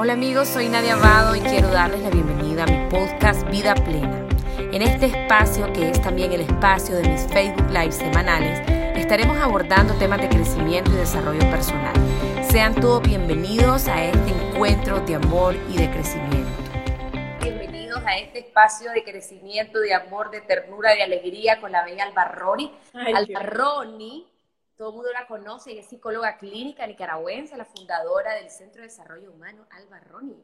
Hola amigos, soy Nadia Abado y quiero darles la bienvenida a mi podcast Vida Plena. En este espacio, que es también el espacio de mis Facebook Live semanales, estaremos abordando temas de crecimiento y desarrollo personal. Sean todos bienvenidos a este encuentro de amor y de crecimiento. Bienvenidos a este espacio de crecimiento, de amor, de ternura, de alegría con la bella Albarroni. Albarroni todo el mundo la conoce, y es psicóloga clínica nicaragüense, la fundadora del Centro de Desarrollo Humano Alba Roni,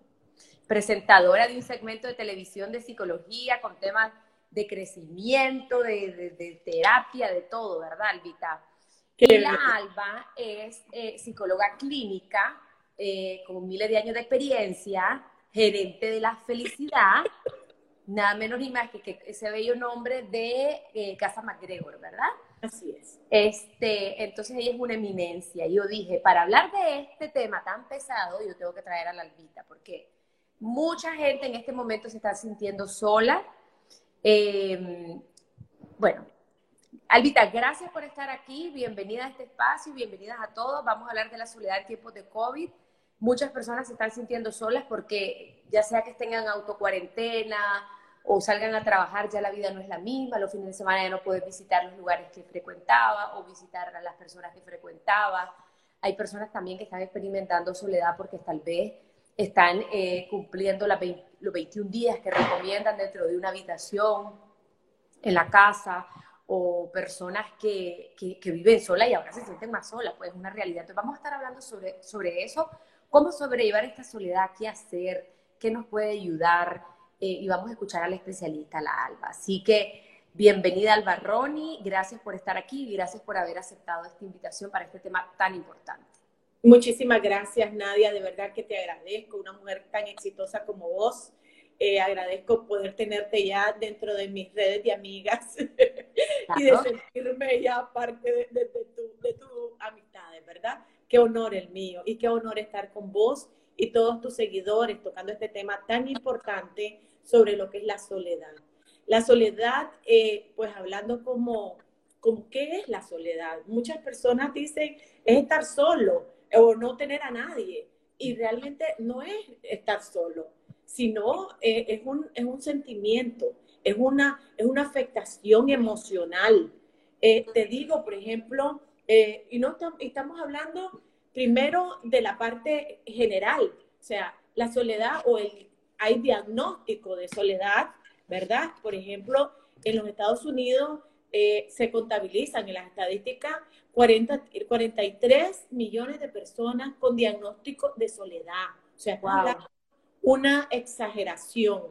presentadora de un segmento de televisión de psicología con temas de crecimiento, de, terapia, de todo, ¿verdad, Albita? Y la Alba es eh, psicóloga clínica eh, con miles de años de experiencia, gerente de la felicidad, nada menos ni más que, ese bello nombre de eh, Casa MacGregor, ¿verdad? Así es. Este, entonces ella es una eminencia. Yo dije, para hablar de este tema tan pesado, yo tengo que traer a la Albita, porque mucha gente en este momento se está sintiendo sola. Em, bueno, Albita, gracias por estar aquí. Bienvenida a este espacio, bienvenidas a todos. Vamos a hablar de la soledad en tiempos de COVID. Muchas personas se están sintiendo solas porque ya sea que estén en autocuarentena o salgan a trabajar, ya la vida no es la misma, los fines de semana ya no puedes visitar los lugares que frecuentaba o visitar a las personas que frecuentaba. Hay personas también que están experimentando soledad porque tal vez están eh, cumpliendo los 21 días que recomiendan dentro de una habitación en la casa o personas que, que, viven solas y ahora se sienten más solas, pues es una realidad. Entonces vamos a estar hablando sobre, sobre eso, cómo sobrellevar esta soledad, qué hacer, qué nos puede ayudar, eh, y vamos a escuchar al especialista, la Alba. Así que bienvenida Alba Roni, gracias por estar aquí y gracias por haber aceptado esta invitación para este tema tan importante. Muchísimas gracias Nadia, de verdad que te agradezco, una mujer tan exitosa como vos. Eh, agradezco poder tenerte ya dentro de mis redes de amigas y de sentirme ya parte de, de, tu, de tu amistad, ¿verdad? Qué honor el mío y qué honor estar con vos y todos tus seguidores tocando este tema tan importante sobre lo que es la soledad. La soledad, eh, pues hablando como, como, ¿qué es la soledad? Muchas personas dicen, es estar solo o no tener a nadie. Y realmente no es estar solo, sino eh, es, un, es, un, sentimiento, es una, es una afectación emocional. Eh, te digo, por ejemplo, y no estamos hablando primero de la parte general, o sea, la soledad o el hay diagnóstico de soledad, ¿verdad? Por ejemplo, en los Estados Unidos eh, se contabilizan en las estadísticas 40, 43 millones de personas con diagnóstico de soledad. O sea, una exageración.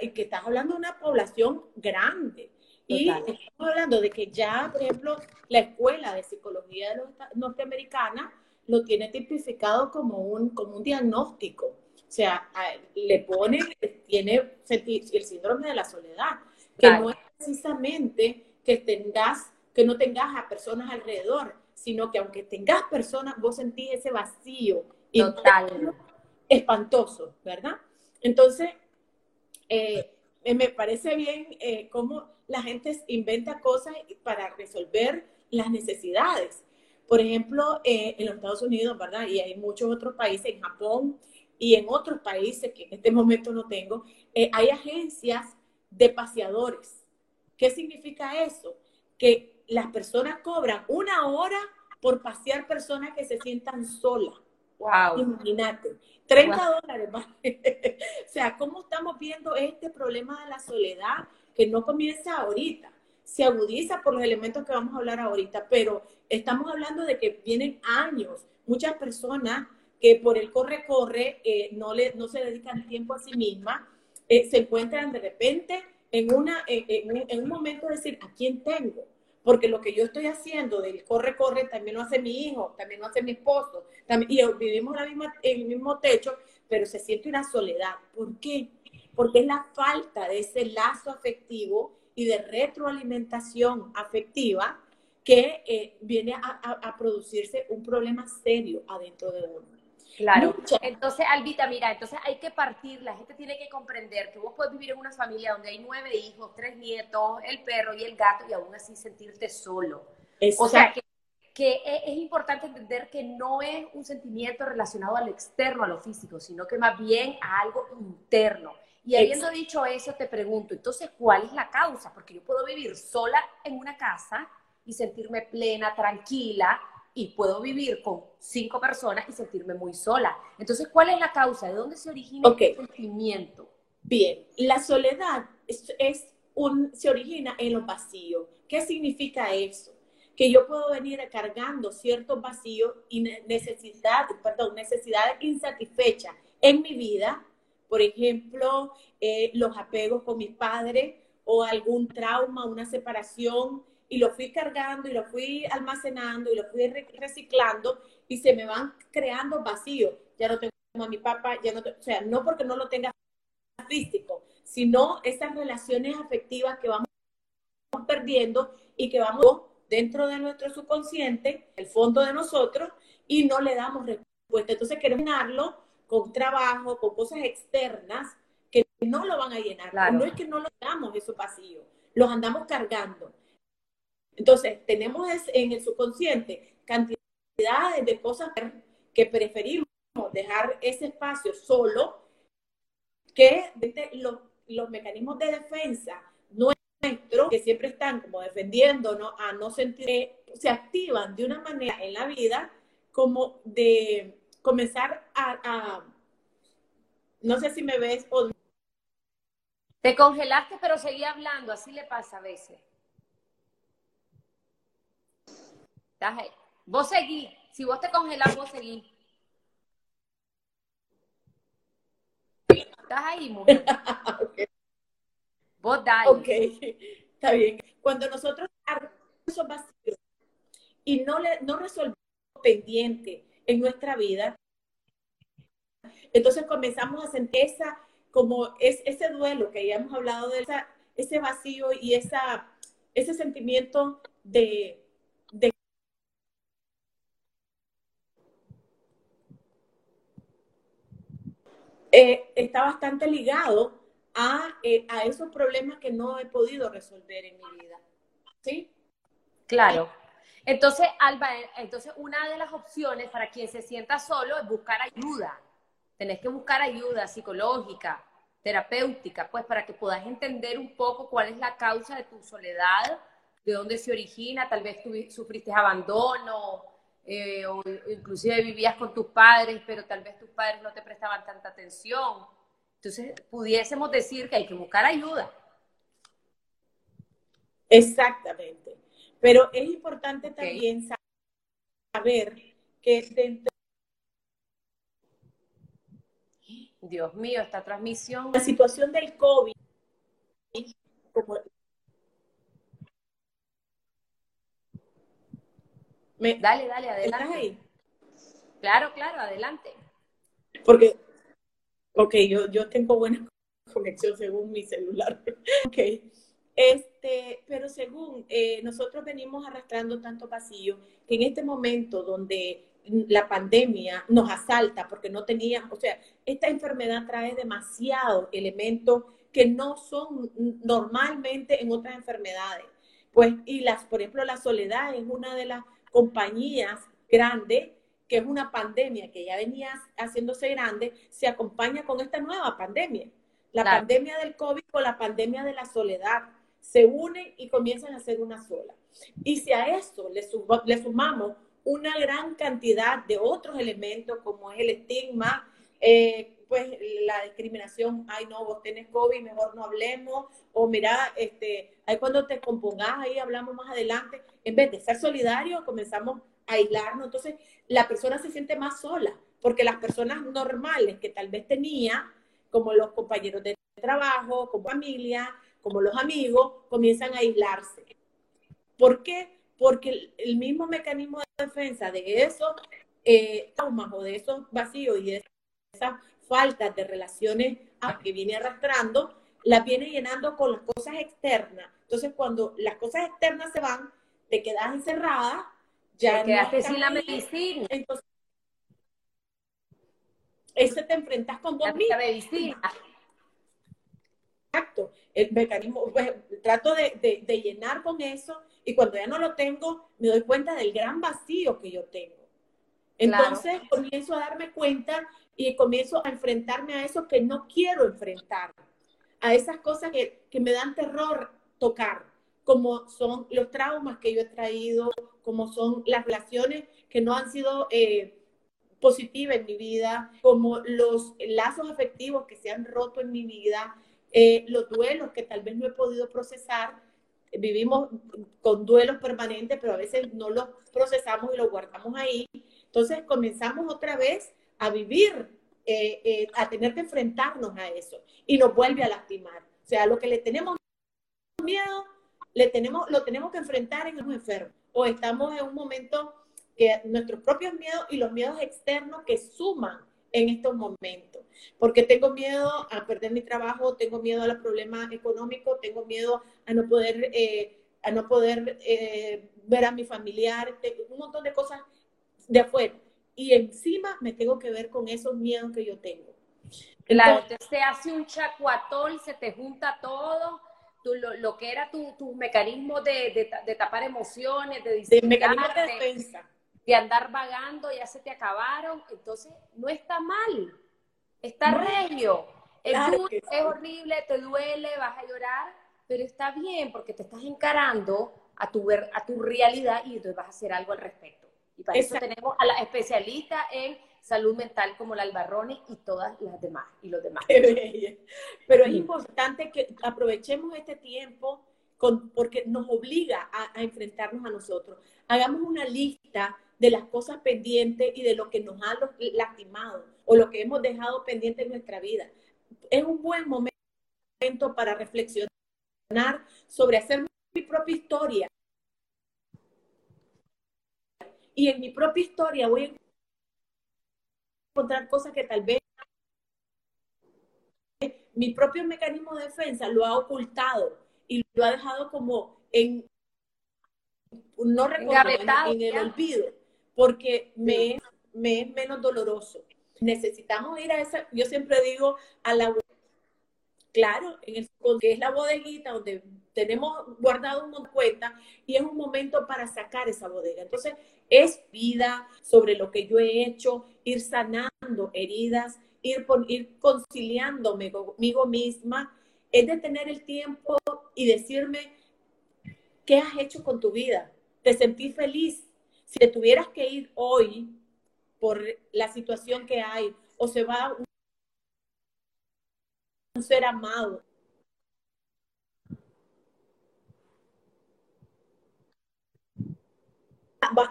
y que estás hablando de una población grande. Y estamos hablando de que ya, por ejemplo, la Escuela de Psicología de los Norteamericana lo tiene tipificado como un, como un diagnóstico. O sea, le pone, tiene el síndrome de la soledad, que no es precisamente que tengas, que no tengas a personas alrededor, sino que aunque tengas personas, vos sentís ese vacío total espantoso, ¿verdad? Entonces, eh, me parece bien eh, cómo la gente inventa cosas para resolver las necesidades. Por ejemplo, eh, en los Estados Unidos, ¿verdad? Y hay muchos otros países, en Japón, y en otros países que en este momento no tengo, eh, hay agencias de paseadores. ¿Qué significa eso? Que las personas cobran una hora por pasear personas que se sientan solas. Wow. Imagínate, 30 dólares más. o sea, ¿cómo estamos viendo este problema de la soledad que no comienza ahorita? Se agudiza por los elementos que vamos a hablar ahorita, pero estamos hablando de que vienen años. Muchas personas que por el corre-corre eh, no, le, no se dedican tiempo a sí misma, eh, se encuentran de repente en, una, en, un momento de decir, ¿a quién tengo? Porque lo que yo estoy haciendo del corre-corre también lo hace mi hijo, también lo hace mi esposo, también, y vivimos la misma, en el mismo techo, pero se siente una soledad. ¿Por qué? Porque es la falta de ese lazo afectivo y de retroalimentación afectiva que eh, viene a, a producirse un problema serio adentro de uno. Claro. Entonces, Albita, mira, entonces hay que partir, la gente tiene que comprender que vos puedes vivir en una familia donde hay nueve hijos, tres nietos, el perro y el gato y aún así sentirte solo. O sea, que, que e, es importante entender que no es un sentimiento relacionado al externo, a lo físico, sino que más bien a algo interno. Y habiendo dicho eso, te pregunto, entonces, ¿cuál es la causa? Porque yo puedo vivir sola en una casa y sentirme plena, tranquila, y puedo vivir con cinco personas y sentirme muy sola. Entonces, ¿cuál es la causa? ¿De dónde se origina el sentimiento? Bien, la soledad es, un, se origina en los vacíos. ¿Qué significa eso? Que yo puedo venir cargando ciertos vacíos y necesidades, perdón, necesidades insatisfechas en mi vida. Por ejemplo, eh, los apegos con mis padres o algún trauma, una separación, y lo fui cargando y lo fui almacenando y lo fui reciclando y se me van creando vacíos. Ya no tengo a mi papá, ya no, o sea, no porque no lo tenga físico, sino esas relaciones afectivas que vamos perdiendo y que vamos dentro de nuestro subconsciente, el fondo de nosotros, y no le damos respuesta. Entonces queremos llenarlo con trabajo, con cosas externas que no lo van a llenar. No es que no lo damos esos vacíos, los andamos cargando. Entonces, tenemos en el subconsciente cantidades de cosas que preferimos dejar ese espacio solo que los, los mecanismos de defensa nuestros, que siempre están como defendiéndonos a no sentir, se activan de una manera en la vida como de comenzar a, no sé si me ves o... Te congelaste, pero seguí hablando, así le pasa a veces. Vos seguí. Si vos te congelás, vos seguí. Estás ahí, mujer. Vos dale. Ok, está bien. Cuando nosotros esos vacíos y no, le, no resolvemos pendiente en nuestra vida, entonces comenzamos a sentir esa, como es, ese duelo que ya hemos hablado de esa, ese vacío y esa, ese sentimiento de Eh, está bastante ligado a, eh, a, esos problemas que no he podido resolver en mi vida. ¿Sí? Claro. Entonces, Alba, eh, entonces una de las opciones para quien se sienta solo es buscar ayuda. Tenés que buscar ayuda psicológica, terapéutica, pues para que puedas entender un poco cuál es la causa de tu soledad, de dónde se origina, tal vez tú sufriste abandono, eh, o inclusive vivías con tus padres, pero tal vez tus padres no te prestaban tanta atención. Entonces, pudiésemos decir que hay que buscar ayuda. Exactamente. Pero es importante también saber que dentro... Dios mío, esta transmisión... La situación del COVID, como Dale, dale, adelante. ahí? Claro, claro, adelante. Porque, ok, yo, yo tengo buena conexión según mi celular. ok. Este, pero según eh, nosotros venimos arrastrando tanto vacío que en este momento donde la pandemia nos asalta porque no teníamos, o sea, esta enfermedad trae demasiados elementos que no son normalmente en otras enfermedades. Pues, y las, por ejemplo, la soledad es una de las compañías grandes, que es una pandemia que ya venía haciéndose grande, se acompaña con esta nueva pandemia. La pandemia del COVID con la pandemia de la soledad se unen y comienzan a ser una sola. Y si a eso le, le sumamos una gran cantidad de otros elementos como es el estigma, eh, pues la discriminación, ay no, vos tenés COVID, mejor no hablemos, o mira, este, ahí cuando te compongas, ahí hablamos más adelante, en vez de ser solidarios, comenzamos a aislarnos, entonces la persona se siente más sola, porque las personas normales que tal vez tenía, como los compañeros de trabajo, como familia, como los amigos, comienzan a aislarse. ¿Por qué? Porque el, mismo mecanismo de defensa de esos eh, traumas o de esos vacíos y de esas faltas de relaciones que viene arrastrando, las viene llenando con las cosas externas. Entonces, cuando las cosas externas se van, te quedas encerrada, ya te quedaste sin la medicina. Entonces, eso te enfrentas con vos la medicina. exacto, el mecanismo, pues, trato de, de, llenar con eso y cuando ya no lo tengo, me doy cuenta del gran vacío que yo tengo. Entonces comienzo a darme cuenta y comienzo a enfrentarme a eso que no quiero enfrentar, a esas cosas que, que me dan terror tocar, como son los traumas que yo he traído, como son las relaciones que no han sido eh, positivas en mi vida, como los lazos afectivos que se han roto en mi vida, eh, los duelos que tal vez no he podido procesar. Vivimos con duelos permanentes, pero a veces no los procesamos y los guardamos ahí. Entonces comenzamos otra vez a vivir, eh, a tener que enfrentarnos a eso y nos vuelve a lastimar. O sea, lo que le tenemos miedo, le tenemos, lo tenemos que enfrentar en un enfermo o estamos en un momento que nuestros propios miedos y los miedos externos que suman en estos momentos. Porque tengo miedo a perder mi trabajo, tengo miedo a los problemas económicos, tengo miedo a no poder, eh, a no poder eh, ver a mi familiar, un montón de cosas de afuera. Y encima me tengo que ver con esos miedos que yo tengo. Claro, te hace un chacuatol, se te junta todo lo, que era tu, tu mecanismo de, de, tapar emociones, de, de, de defensa. de andar vagando, ya se te acabaron. Entonces, no está mal, está regio. Es, es horrible, te duele, vas a llorar, pero está bien porque te estás encarando a tu, a tu realidad y entonces vas a hacer algo al respecto. Y para eso tenemos a la especialista en salud mental como la Albarroni y todas las demás y los demás. Pero es importante que aprovechemos este tiempo con, porque nos obliga a, enfrentarnos a nosotros. Hagamos una lista de las cosas pendientes y de lo que nos ha lastimado o lo que hemos dejado pendiente en nuestra vida. Es un buen momento para reflexionar sobre hacer mi propia historia. Y en mi propia historia voy a encontrar cosas que tal vez mi propio mecanismo de defensa lo ha ocultado y lo ha dejado como en no recuerdo, en, el olvido, porque me, me es menos doloroso. Necesitamos ir a esa, yo siempre digo, a la claro, en el que es la bodeguita donde tenemos guardado un cuenta y es un momento para sacar esa bodega. Entonces, es vida sobre lo que yo he hecho, ir sanando heridas, ir, ir conciliándome conmigo misma, es de tener el tiempo y decirme, ¿qué has hecho con tu vida? ¿Te sentí feliz? Si te tuvieras que ir hoy por la situación que hay, o se va un ser amado,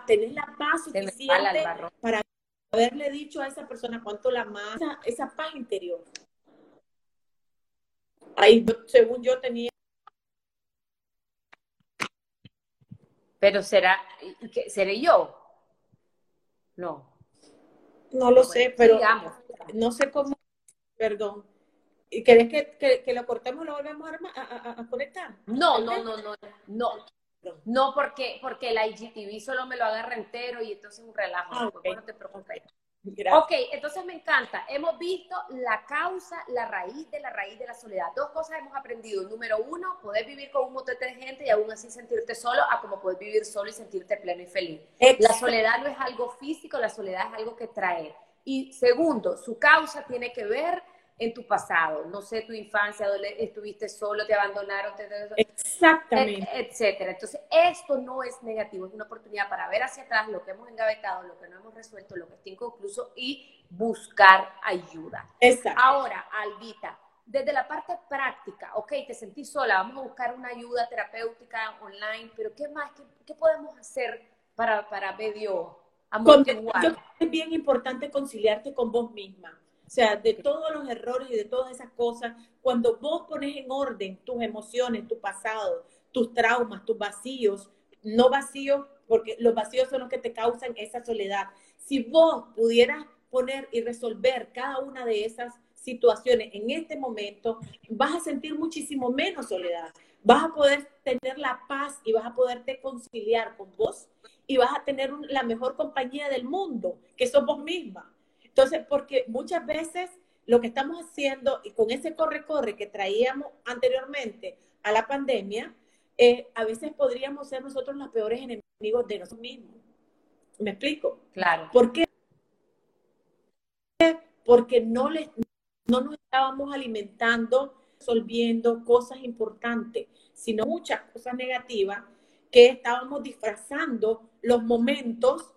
tener la paz suficiente para haberle dicho a esa persona cuánto la más, esa, paz interior. Ahí, según yo tenía. Pero será, ¿seré yo? No. No lo sé, pero no sé cómo, perdón. ¿Y querés que, que, lo cortemos y lo volvemos a, a conectar? No, no, no, no, no. No porque, porque la IGTV solo me lo agarra entero y entonces un relajo. Ah, no te preocupes. Ok, entonces me encanta. Hemos visto la causa, la raíz de la raíz de la soledad. Dos cosas hemos aprendido. Número uno, poder vivir con un montón de gente y aún así sentirte solo, a como poder vivir solo y sentirte pleno y feliz. La soledad no es algo físico, la soledad es algo que trae. Y segundo, su causa tiene que ver en tu pasado, no sé, tu infancia, estuviste solo, te abandonaron, te, exactamente, etcétera. Entonces, esto no es negativo, es una oportunidad para ver hacia atrás lo que hemos engavetado, lo que no hemos resuelto, lo que está inconcluso y buscar ayuda. Exacto. Ahora, Albita, desde la parte práctica, ok, te sentís sola, vamos a buscar una ayuda terapéutica online, pero ¿qué más? ¿Qué, podemos hacer para, para medio amortiguar? Es bien importante conciliarte con vos misma o sea, de todos los errores y de todas esas cosas, cuando vos pones en orden tus emociones, tu pasado, tus traumas, tus vacíos, no vacíos, porque los vacíos son los que te causan esa soledad. Si vos pudieras poner y resolver cada una de esas situaciones en este momento, vas a sentir muchísimo menos soledad. Vas a poder tener la paz y vas a poderte conciliar con vos y vas a tener la mejor compañía del mundo, que sos vos misma. Entonces, porque muchas veces lo que estamos haciendo y con ese corre-corre que traíamos anteriormente a la pandemia, eh, a veces podríamos ser nosotros los peores enemigos de nosotros mismos. ¿Me explico? Claro. ¿Por qué? Porque no, les, no nos estábamos alimentando, resolviendo cosas importantes, sino muchas cosas negativas que estábamos disfrazando los momentos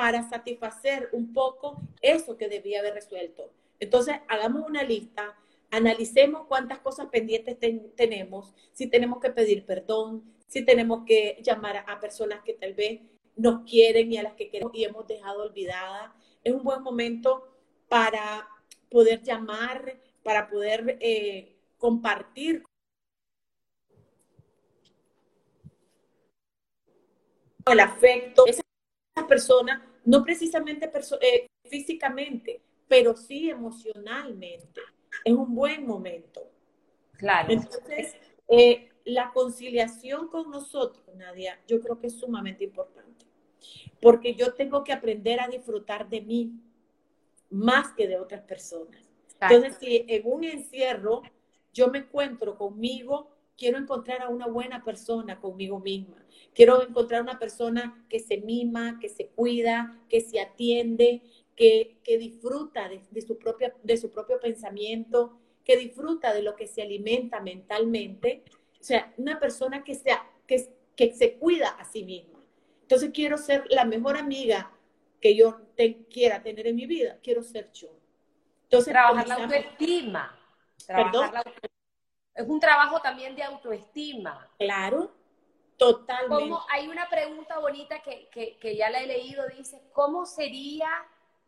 para satisfacer un poco eso que debía haber resuelto. Entonces, hagamos una lista, analicemos cuántas cosas pendientes tenemos, si tenemos que pedir perdón, si tenemos que llamar a, personas que tal vez nos quieren y a las que queremos y hemos dejado olvidadas. Es un buen momento para poder llamar, para poder eh, compartir el afecto. Esas personas, no precisamente eh, físicamente, pero sí emocionalmente. Es un buen momento. Claro. Entonces, eh, la conciliación con nosotros, Nadia, yo creo que es sumamente importante. Porque yo tengo que aprender a disfrutar de mí más que de otras personas. Entonces, si en un encierro yo me encuentro conmigo, quiero encontrar a una buena persona conmigo misma. Quiero encontrar una persona que se mima, que se cuida, que se atiende, que, disfruta de, su propia, de su propio pensamiento, que disfruta de lo que se alimenta mentalmente. O sea, una persona que, sea, que, que se cuida a sí misma. Entonces quiero ser la mejor amiga que yo quiera tener en mi vida. Quiero ser yo. Entonces, trabajar la autoestima. Es un trabajo también de autoestima. Claro, totalmente. hay una pregunta bonita que, que, que ya la he leído, dice, ¿cómo sería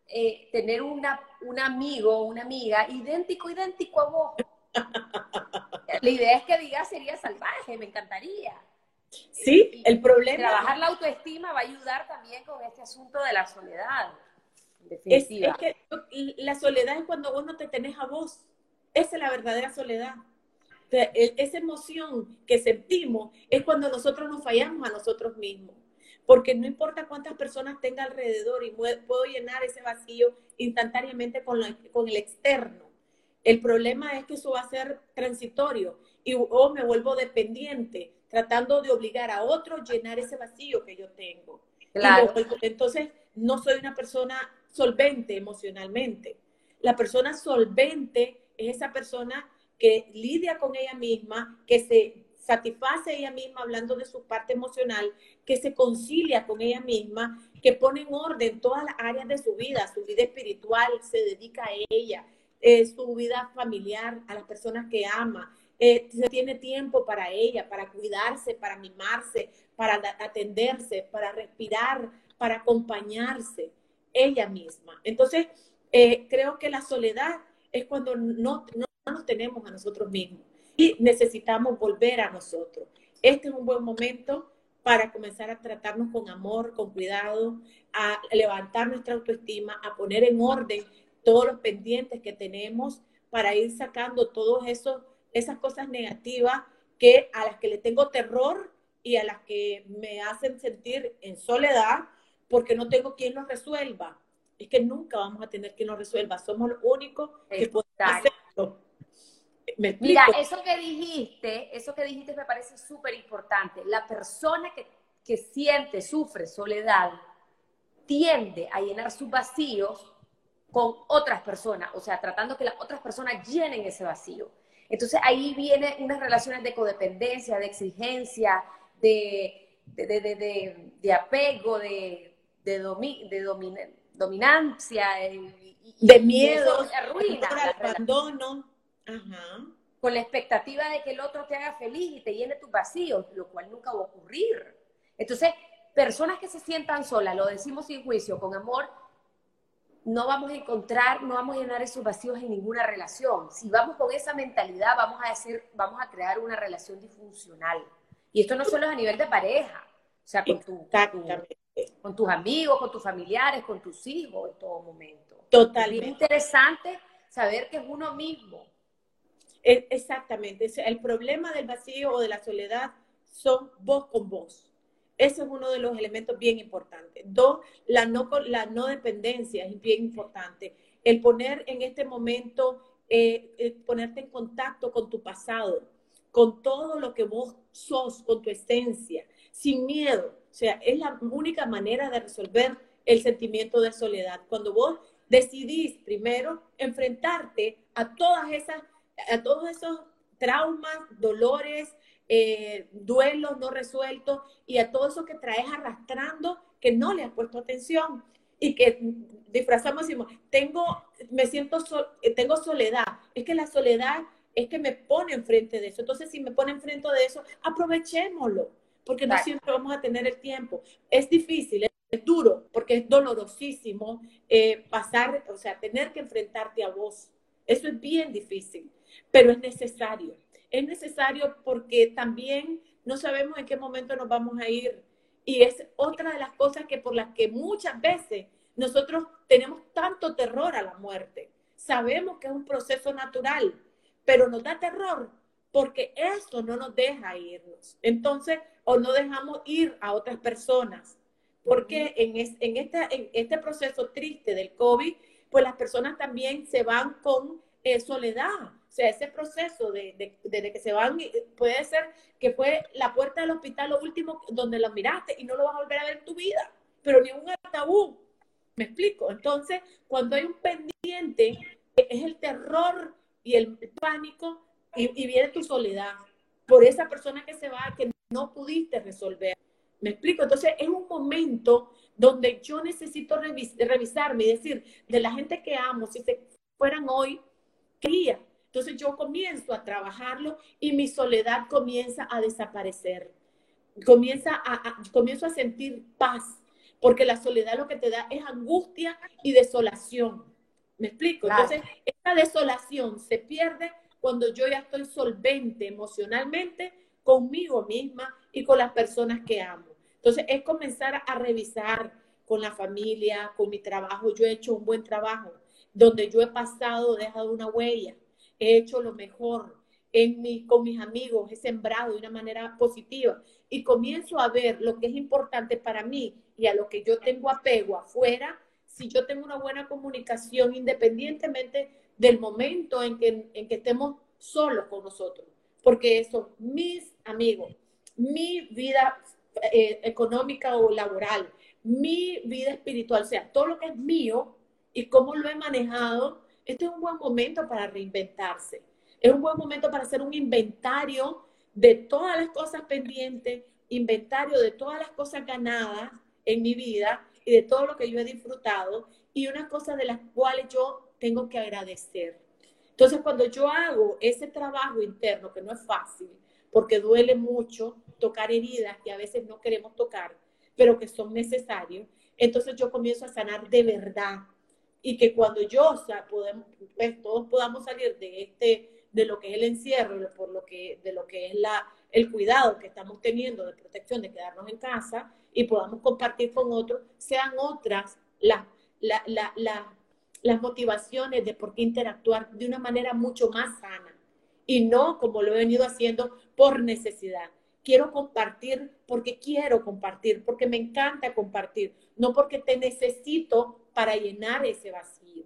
eh, tener una, un amigo una amiga idéntico, idéntico a vos. la idea es que diga sería salvaje, me encantaría. Sí, el problema. Trabajar la autoestima va a ayudar también con este asunto de la soledad. Es, es, que la soledad es cuando vos no te tenés a vos. Esa es la verdadera soledad. Esa emoción que sentimos es cuando nosotros nos fallamos a nosotros mismos porque no importa cuántas personas tenga alrededor y puedo llenar ese vacío instantáneamente con, con el externo. El problema es que eso va a ser transitorio y o me vuelvo dependiente, tratando de obligar a otro a llenar ese vacío que yo tengo. Claro. entonces, no soy una persona solvente emocionalmente. La persona solvente es esa persona que lidia con ella misma, que se satisface ella misma hablando de su parte emocional, que se concilia con ella misma, que pone en orden todas las áreas de su vida, su vida espiritual, se dedica a ella, eh, su vida familiar, a las personas que ama, eh, se tiene tiempo para ella, para cuidarse, para mimarse, para atenderse, para respirar, para acompañarse, ella misma. Entonces, eh, creo que la soledad es cuando no nos tenemos a nosotros mismos y necesitamos volver a nosotros. Este es un buen momento para comenzar a tratarnos con amor, con cuidado, a levantar nuestra autoestima, a poner en orden todos los pendientes que tenemos para ir sacando todas esas cosas negativas que a las que le tengo terror y a las que me hacen sentir en soledad porque no tengo quien nos resuelva. Es que nunca vamos a tener quien nos resuelva. Somos los únicos que podemos hacerlo. Mira, eso que dijiste, eso que dijiste me parece súper importante. La persona que, que siente, sufre soledad, tiende a llenar sus vacíos con otras personas, o sea, tratando que las otras personas llenen ese vacío. Entonces ahí vienen unas relaciones de codependencia, de exigencia, de, de, de, de apego, de, de, dominancia, de miedo, de abandono. Con la expectativa de que el otro te haga feliz y te llene tus vacíos, lo cual nunca va a ocurrir. Entonces, personas que se sientan solas, lo decimos sin juicio, con amor, no vamos a encontrar, no vamos a llenar esos vacíos en ninguna relación. Si vamos con esa mentalidad, vamos a decir, vamos a crear una relación disfuncional. Y esto no solo es a nivel de pareja, o sea, con, tu, con tus amigos, con tus familiares, con tus hijos en todo momento. Totalmente. Es interesante saber que es uno mismo. Exactamente. El problema del vacío o de la soledad son vos con vos. Ese es uno de los elementos bien importantes. Dos, la no, la no dependencia es bien importante. el poner en este momento, eh, eh, ponerte en contacto con tu pasado, con todo lo que vos sos, con tu esencia, sin miedo. O sea, es la única manera de resolver el sentimiento de soledad. Cuando vos decidís primero enfrentarte a todas esas, a todos esos traumas, dolores, eh, duelos no resueltos y a todo eso que traes arrastrando que no le has puesto atención y que disfrazamos y decimos, tengo, me siento, tengo soledad. Es que la soledad es que me pone enfrente de eso. Entonces, si me pone enfrente de eso, aprovechémoslo, porque no siempre vamos a tener el tiempo. Es difícil, es duro, porque es dolorosísimo eh, pasar, o sea, tener que enfrentarte a vos. Eso es bien difícil, pero es necesario. Es necesario porque también no sabemos en qué momento nos vamos a ir. Y es otra de las cosas que por las que muchas veces nosotros tenemos tanto terror a la muerte. Sabemos que es un proceso natural, pero nos da terror porque eso no nos deja irnos. Entonces, o no dejamos ir a otras personas. Porque en, en, este, este proceso triste del COVID, pues las personas también se van con eh, soledad. O sea, ese proceso de, de, que se van, puede ser que fue la puerta del hospital lo último donde lo miraste y no lo vas a volver a ver en tu vida, pero ni un tabú. ¿Me explico? Entonces, cuando hay un pendiente, es el terror y el pánico y, viene tu soledad por esa persona que se va que no pudiste resolver. ¿Me explico? Entonces es un momento donde yo necesito revisarme y decir, de la gente que amo, si se fueran hoy, ¿qué Entonces yo comienzo a trabajarlo y mi soledad comienza a desaparecer. Comienza a, comienzo a sentir paz, porque la soledad lo que te da es angustia y desolación. ¿Me explico? Entonces, esta desolación se pierde cuando yo ya estoy solvente emocionalmente conmigo misma y con las personas que amo. Entonces, es comenzar a revisar con la familia, con mi trabajo. Yo he hecho un buen trabajo, donde yo he pasado, he dejado una huella, he hecho lo mejor en mi, con mis amigos, he sembrado de una manera positiva. Y comienzo a ver lo que es importante para mí y a lo que yo tengo apego afuera, si yo tengo una buena comunicación independientemente del momento en que, en que estemos solos con nosotros, porque son mis amigos, mi vida eh, económica o laboral, mi vida espiritual, o sea, todo lo que es mío y cómo lo he manejado, este es un buen momento para reinventarse. Es un buen momento para hacer un inventario de todas las cosas pendientes, inventario de todas las cosas ganadas en mi vida y de todo lo que yo he disfrutado y unas cosas de las cuales yo tengo que agradecer. Entonces, cuando yo hago ese trabajo interno, que no es fácil, porque duele mucho tocar heridas que a veces no queremos tocar, pero que son necesarios, entonces yo comienzo a sanar de verdad. Y que cuando yo, sea, podemos, pues, todos podamos salir de este, de lo que es el encierro, por lo que, de lo que es la, el cuidado que estamos teniendo de protección, de quedarnos en casa y podamos compartir con otros, sean otras las, las motivaciones de por qué interactuar de una manera mucho más sana y no como lo he venido haciendo por necesidad. Quiero compartir porque quiero compartir, porque me encanta compartir, no porque te necesito para llenar ese vacío,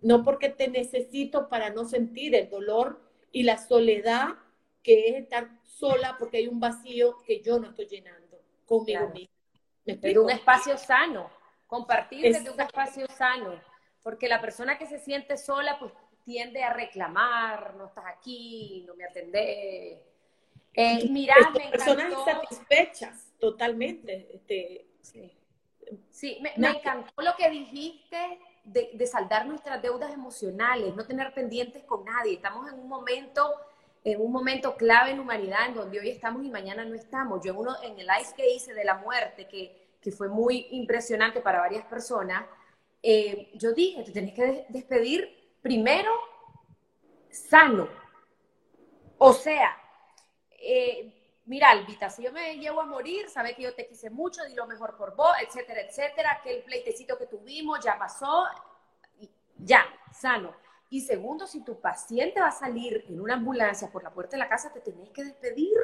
no porque te necesito para no sentir el dolor y la soledad que es estar sola porque hay un vacío que yo no estoy llenando conmigo misma. ¿Me un espacio sano, compartir desde un espacio sano, porque la persona que se siente sola pues tiende a reclamar, no estás aquí, no me atendés. Eh, mira, me personas insatisfechas totalmente. Este, sí, me, encantó lo que dijiste de, de, saldar nuestras deudas emocionales, no tener pendientes con nadie. Estamos en un momento en un momento clave en humanidad, en donde hoy estamos y mañana no estamos. Yo en, uno, en el live que hice de la muerte, que, que fue muy impresionante para varias personas, eh, yo dije, te tenés que despedir primero sano. O sea, eh, mira, Albita, si yo me llevo a morir, sabes que yo te quise mucho, di lo mejor por vos, etcétera, etcétera, que el pleitecito que tuvimos ya pasó, ya, sano y segundo, si tu paciente va a salir en una ambulancia por la puerta de la casa, te tenés que despedir.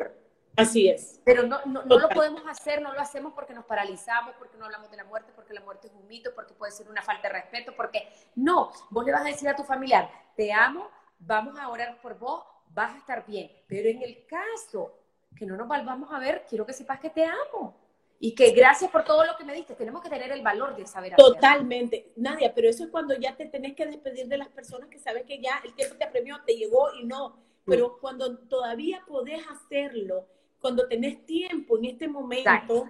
Así es. Pero no, no, no, lo podemos hacer, no lo hacemos porque nos paralizamos, porque no hablamos de la muerte, porque la muerte es un mito, porque puede ser una falta de respeto, porque no, vos le vas a decir a tu familiar, te amo, vamos a orar por vos, vas a estar bien. Pero en el caso que no nos volvamos a ver, quiero que sepas que te amo. Y que gracias por todo lo que me diste. Tenemos que tener el valor de saber Totalmente. Nadia, pero eso es cuando ya te tenés que despedir de las personas que sabes que ya el tiempo te apremió, te llegó y no. Pero cuando todavía podés hacerlo, cuando tenés tiempo en este momento,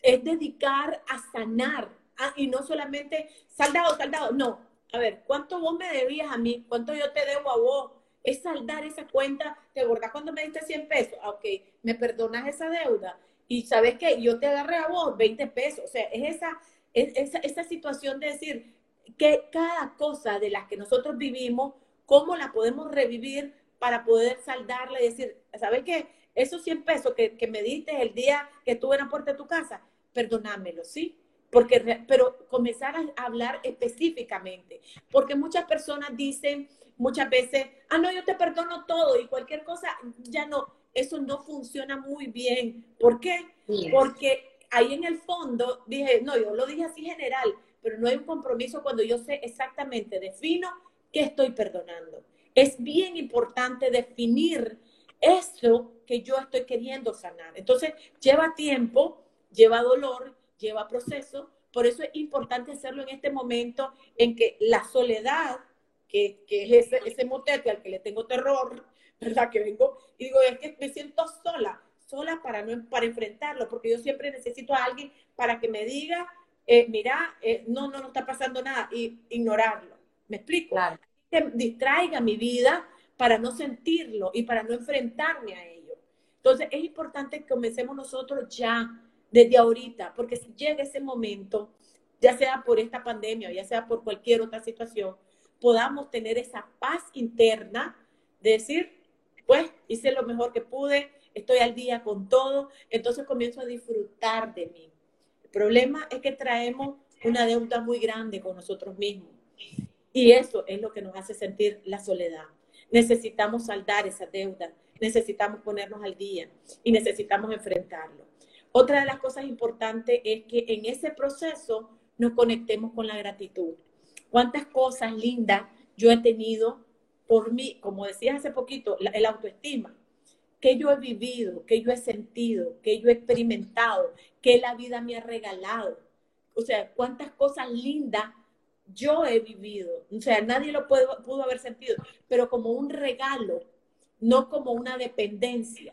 es dedicar a sanar. Ah, y no solamente, saldado, saldado. No. A ver, ¿cuánto vos me debías a mí? ¿Cuánto yo te debo a vos? Es saldar esa cuenta. ¿Te acordás cuando me diste 100 pesos? Ah, ok, me perdonas esa deuda y sabes que yo te agarré a vos 20 pesos. O sea, es esa, es esa, situación de decir que cada cosa de las que nosotros vivimos, cómo la podemos revivir para poder saldarla y decir, ¿sabes qué? Esos 100 pesos que, que me diste el día que estuve en la puerta de tu casa, perdonámelo, ¿sí? Porque, pero comenzar a hablar específicamente, porque muchas personas dicen muchas veces, ah, no, yo te perdono todo y cualquier cosa, ya no, eso no funciona muy bien. ¿Por qué? Porque ahí en el fondo dije, no, yo lo dije así general, pero no hay un compromiso cuando yo sé exactamente, defino qué estoy perdonando. Es bien importante definir eso que yo estoy queriendo sanar. Entonces, lleva tiempo, lleva dolor, lleva proceso. Por eso es importante hacerlo en este momento en que la soledad, que, es ese, ese motete al que le tengo terror, ¿verdad? Que vengo y digo, es que me siento sola, sola para, no, para enfrentarlo, porque yo siempre necesito a alguien para que me diga, eh, mira, eh, no, no, no está pasando nada, y ignorarlo. ¿Me explico? Que distraiga mi vida para no sentirlo y para no enfrentarme a ello. Entonces, es importante que comencemos nosotros ya, desde ahorita, porque si llega ese momento, ya sea por esta pandemia o ya sea por cualquier otra situación, podamos tener esa paz interna de decir, pues hice lo mejor que pude, estoy al día con todo, entonces comienzo a disfrutar de mí. El problema es que traemos una deuda muy grande con nosotros mismos y eso es lo que nos hace sentir la soledad. Necesitamos saldar esa deuda, necesitamos ponernos al día y necesitamos enfrentarlo. Otra de las cosas importantes es que en ese proceso nos conectemos con la gratitud. ¿Cuántas cosas lindas yo he tenido por mí, como decías hace poquito, el autoestima, que yo he vivido, que yo he sentido, que yo he experimentado, que la vida me ha regalado. O sea, cuántas cosas lindas yo he vivido. O sea, nadie lo pudo haber sentido, pero como un regalo, no como una dependencia.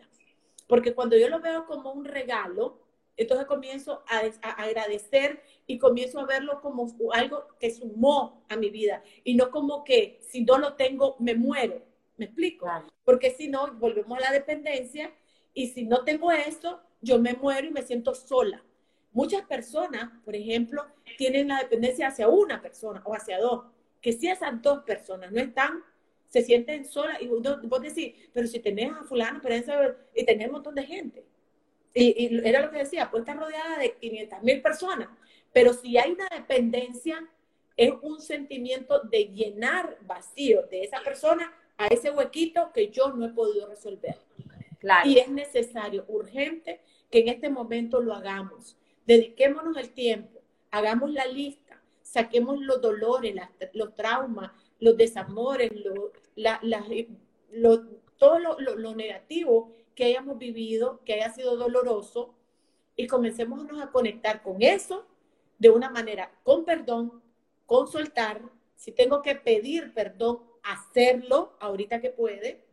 Porque cuando yo lo veo como un regalo, entonces comienzo a, agradecer y comienzo a verlo como algo que sumó a mi vida y no como que si no lo tengo me muero. ¿Me explico? Porque si no, volvemos a la dependencia y si no tengo eso, yo me muero y me siento sola. Muchas personas, por ejemplo, tienen la dependencia hacia una persona o hacia dos, que si esas dos personas no están, se sienten solas y vos decís, pero si tenés a fulano, pero y tenés un montón de gente y, era lo que decía, pues está rodeada de 500 mil personas, pero si hay una dependencia, es un sentimiento de llenar vacío de esa persona a ese huequito que yo no he podido resolver. Y es necesario, urgente, que en este momento lo hagamos. Dediquémonos el tiempo, hagamos la lista, saquemos los dolores, los traumas, los desamores, todo lo negativo que hayamos vivido, que haya sido doloroso, y comencemos a conectar con eso de una manera con perdón, con soltar. Si tengo que pedir perdón, hacerlo ahorita que puede,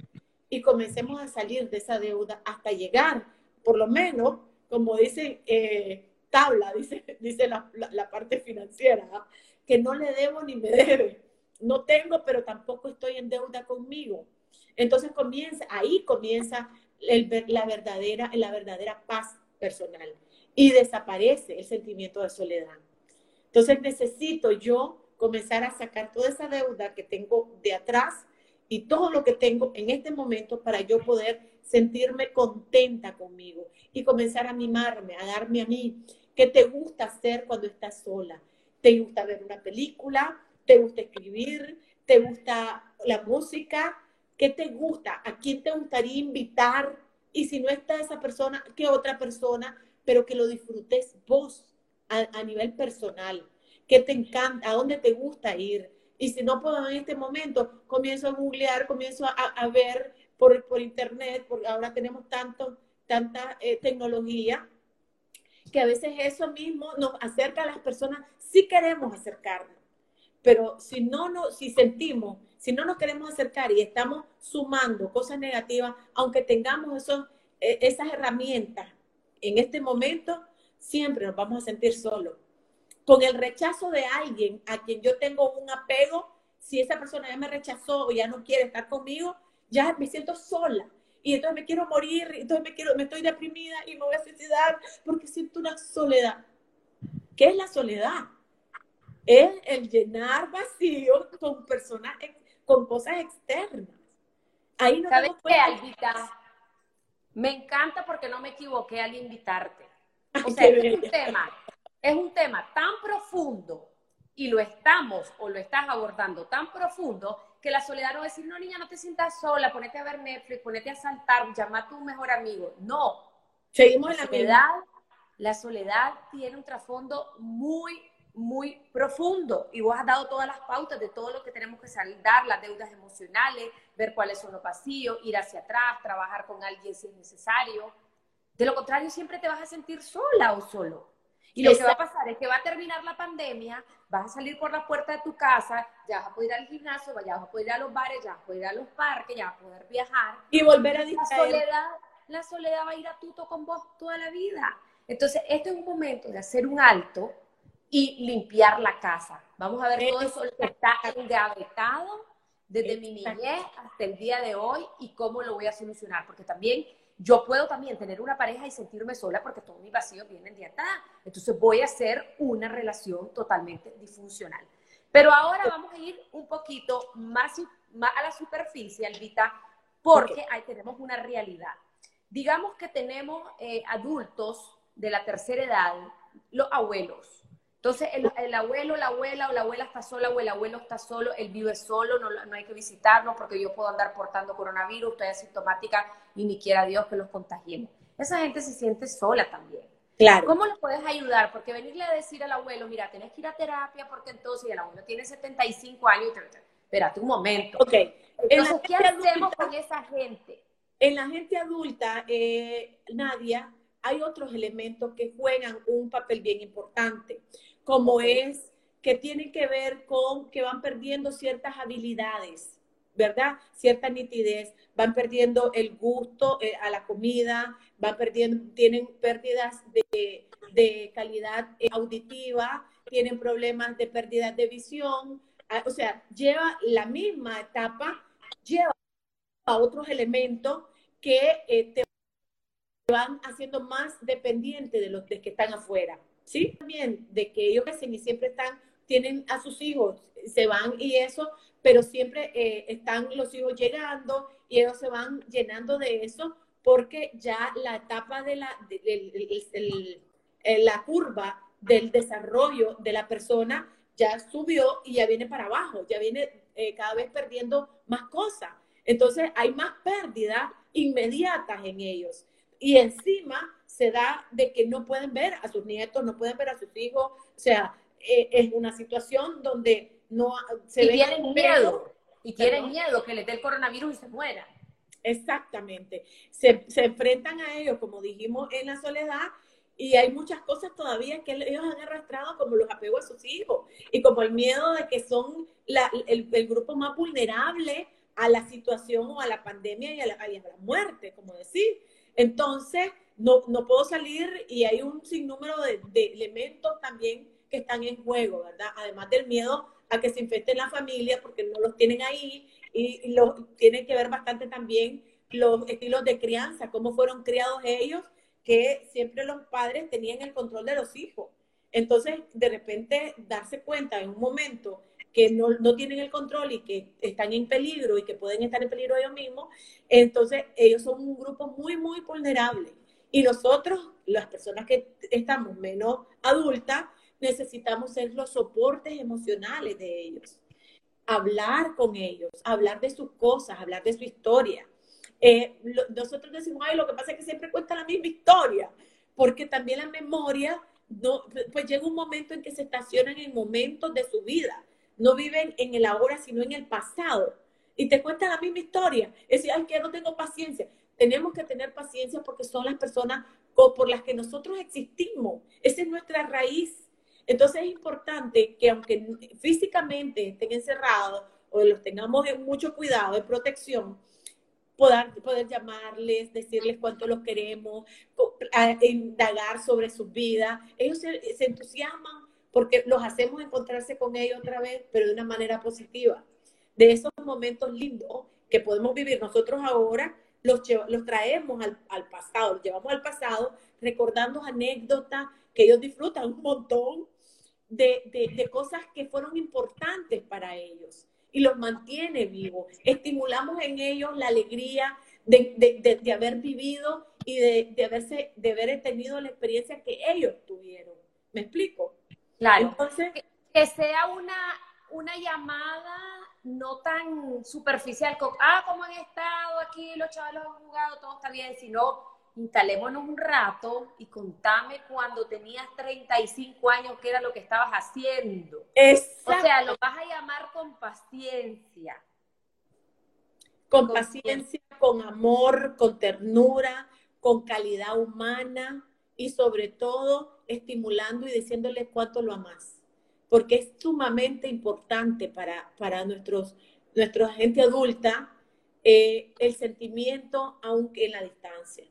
y comencemos a salir de esa deuda hasta llegar, por lo menos, como dice eh, tabla, dice, dice la, la, parte financiera, ¿ah? que no le debo ni me debe. No tengo, pero tampoco estoy en deuda conmigo. Entonces comienza, ahí comienza la, verdadera, la verdadera paz personal y desaparece el sentimiento de soledad. Entonces necesito yo comenzar a sacar toda esa deuda que tengo de atrás y todo lo que tengo en este momento para yo poder sentirme contenta conmigo y comenzar a mimarme, a darme a mí. ¿Qué te gusta hacer cuando estás sola? ¿Te gusta ver una película? ¿Te gusta escribir? ¿Te gusta la música? ¿Qué te gusta? ¿A quién te gustaría invitar Y si no está esa persona, ¿qué otra persona? Pero que lo disfrutes vos a, nivel personal. ¿Qué te encanta? ¿A dónde te gusta ir? Y si no puedo en este momento, comienzo a googlear, comienzo a, ver por, por, internet, porque ahora tenemos tanto, tanta eh, tecnología, que a veces eso mismo nos acerca a las personas si queremos acercarnos. Pero si no, no, si sentimos, si no nos queremos acercar y estamos sumando cosas negativas, aunque tengamos esos, e, esas herramientas en este momento, siempre nos vamos a sentir solos. Con el rechazo de alguien a quien yo tengo un apego, si esa persona ya me rechazó o ya no quiere estar conmigo, ya me siento sola. Y entonces me quiero morir, entonces me, quiero, me estoy deprimida y me voy a suicidar porque siento una soledad. ¿Qué es la soledad? Es el llenar vacío con personas, con cosas externas. Ahí no ¿Sabes qué, Albita? Me encanta porque no me equivoqué al invitarte. O sea, es un tema, es un tema tan profundo y lo estamos o lo estás abordando tan profundo que la soledad no es decir, no, niña, no te sientas sola, ponete a ver Netflix, ponete a saltar, llama a tu mejor amigo. No. Seguimos en la soledad. La soledad tiene un trasfondo muy, muy profundo y vos has dado todas las pautas de todo lo que tenemos que saldar, las deudas emocionales, ver cuáles son los vacíos, ir hacia atrás, trabajar con alguien si es necesario. De lo contrario, siempre te vas a sentir sola o solo. Y lo que va a pasar es que va a terminar la pandemia, vas a salir por la puerta de tu casa, ya vas a poder ir al gimnasio, ya vas a poder ir a los bares, ya vas a poder ir a los parques, ya vas a poder viajar. Y volver a La soledad, la soledad va a ir a tuto con vos toda la vida. Entonces, este es un momento de hacer un alto y limpiar la casa. Vamos a ver todo eso que está engavetado desde mi niñez hasta el día de hoy y cómo lo voy a solucionar, porque también yo puedo también tener una pareja y sentirme sola porque todos mis vacíos vienen de atrás. Entonces voy a hacer una relación totalmente disfuncional. Pero ahora vamos a ir un poquito más, a la superficie, Albita, porque ahí tenemos una realidad. Digamos que tenemos eh, adultos de la tercera edad, los abuelos, entonces, el, abuelo, la abuela o la abuela está sola o el abuelo está solo, él vive solo, no, no hay que visitarlo porque yo puedo andar portando coronavirus, estoy asintomática y ni quiera Dios que los contagiemos. Esa gente se siente sola también. Claro. ¿Cómo le puedes ayudar? Porque venirle a decir al abuelo, mira, tenés que ir a terapia porque entonces el abuelo tiene 75 años. Espérate un momento. Ok. Entonces, ¿qué hacemos con esa gente? En la gente adulta, eh, Nadia, hay otros elementos que juegan un papel bien importante como es que tiene que ver con que van perdiendo ciertas habilidades, ¿verdad? Cierta nitidez, van perdiendo el gusto eh, a la comida, van perdiendo, tienen pérdidas de, calidad eh, auditiva, tienen problemas de pérdida de visión, ah, o sea, lleva la misma etapa, lleva a otros elementos que eh, te van haciendo más dependiente de los que están afuera. ¿Sí? También de que ellos crecen y siempre están, tienen a sus hijos, se van y eso, pero siempre eh, están los hijos llegando y ellos se van llenando de eso porque ya la etapa de la, la curva del desarrollo de la persona ya subió y ya viene para abajo, ya viene eh, cada vez perdiendo más cosas. Entonces hay más pérdidas inmediatas en ellos. Y encima se da de que no pueden ver a sus nietos, no pueden ver a sus hijos. O sea, eh, es una situación donde no se y tienen miedo. Y tienen miedo que les dé el coronavirus y se muera. Exactamente. Se, se enfrentan a ellos, como dijimos, en la soledad y hay muchas cosas todavía que ellos han arrastrado como los apegos a sus hijos y como el miedo de que son la, el, el, grupo más vulnerable a la situación o a la pandemia y a la, y a la muerte, como decir. Entonces, no, no puedo salir y hay un sinnúmero de, de, elementos también que están en juego, ¿verdad? Además del miedo a que se infecten la familia porque no los tienen ahí y, lo, tiene que ver bastante también los estilos de crianza, cómo fueron criados ellos, que siempre los padres tenían el control de los hijos. Entonces, de repente, darse cuenta en un momento que no, no, tienen el control y que están en peligro y que pueden estar en peligro ellos mismos, entonces ellos son un grupo muy, muy vulnerable. Y nosotros, las personas que estamos menos adultas, necesitamos ser los soportes emocionales de ellos. Hablar con ellos, hablar de sus cosas, hablar de su historia. eh, nosotros decimos, ay, lo que pasa es que siempre cuenta la misma historia, porque también la memoria, no, pues llega un momento en que se estacionan en momentos de su vida, no viven en el ahora, sino en el pasado, y te cuenta la misma historia. Es decir, ay, que no tengo paciencia. Tenemos que tener paciencia porque son las personas por las que nosotros existimos. Esa es nuestra raíz. Entonces es importante que aunque físicamente estén encerrados o los tengamos en mucho cuidado, de protección, poder, poder llamarles, decirles cuánto los queremos, indagar sobre sus vidas. Ellos se, se entusiasman porque los hacemos encontrarse con ellos otra vez, pero de una manera positiva. De esos momentos lindos que podemos vivir nosotros ahora, los, los traemos al, al, pasado, los llevamos al pasado, recordando anécdotas que ellos disfrutan un montón de, de, de cosas que fueron importantes para ellos y los mantiene vivos. Estimulamos en ellos la alegría de, de, de haber vivido y de, haberse, de haber tenido la experiencia que ellos tuvieron. ¿Me explico? Claro. Entonces, que, que sea una, una llamada no tan superficial, como, ah, ¿cómo han estado aquí? Los chavales han jugado, todo está bien, sino instalémonos un rato y contame cuando tenías 35 años qué era lo que estabas haciendo. O sea, lo vas a llamar con paciencia. Con, paciencia, con amor, con ternura, con calidad humana y sobre todo estimulando y diciéndole cuánto lo amas. Porque es sumamente importante para, para nuestros, nuestra gente adulta eh, el sentimiento, aunque en la distancia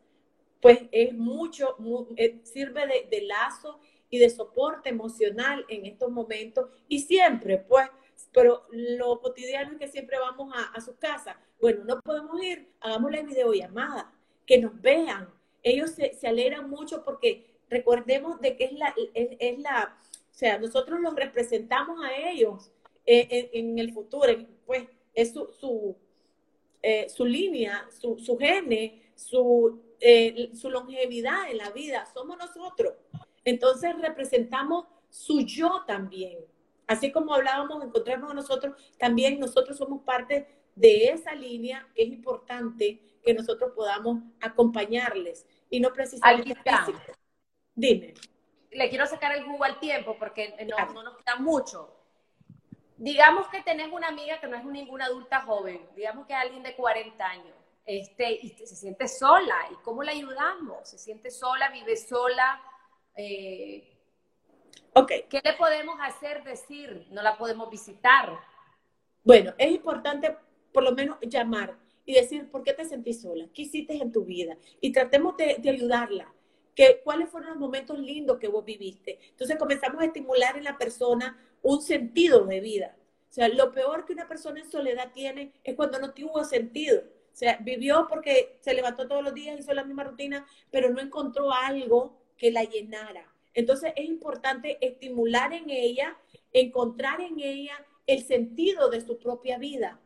pues es mucho, eh, sirve de, lazo y de soporte emocional en estos momentos y siempre, pues, pero lo cotidiano es que siempre vamos a, su casa. Bueno, no podemos ir, hagámosle videollamada, que nos vean. Ellos se, se alegran mucho porque recordemos de que es la, es, la, o sea, nosotros los representamos a ellos eh, en, el futuro, pues es su, su, eh, su línea, su, su gene, su eh, su longevidad en la vida, somos nosotros. Entonces representamos su yo también. Así como hablábamos, encontrarnos a nosotros, también nosotros somos parte de esa línea que es importante que nosotros podamos acompañarles y no precisamente Dime. Le quiero sacar el jugo al tiempo porque no, no nos queda mucho. Digamos que tenés una amiga que no es ninguna adulta joven, digamos que es alguien de 40 años este, y se siente sola. ¿Y cómo la ayudamos? Se siente sola, vive sola. Eh, ¿Qué le podemos hacer decir? No la podemos visitar. Bueno, es importante por lo menos llamar y decir por qué te sentís sola, qué hiciste en tu vida y tratemos de, de ayudarla. Que, ¿Cuáles fueron los momentos lindos que vos viviste? Entonces comenzamos a estimular en la persona un sentido de vida. O sea, lo peor que una persona en soledad tiene es cuando no tuvo sentido. O sea, vivió porque se levantó todos los días, hizo la misma rutina, pero no encontró algo que la llenara. Entonces es importante estimular en ella, encontrar en ella el sentido de su propia vida.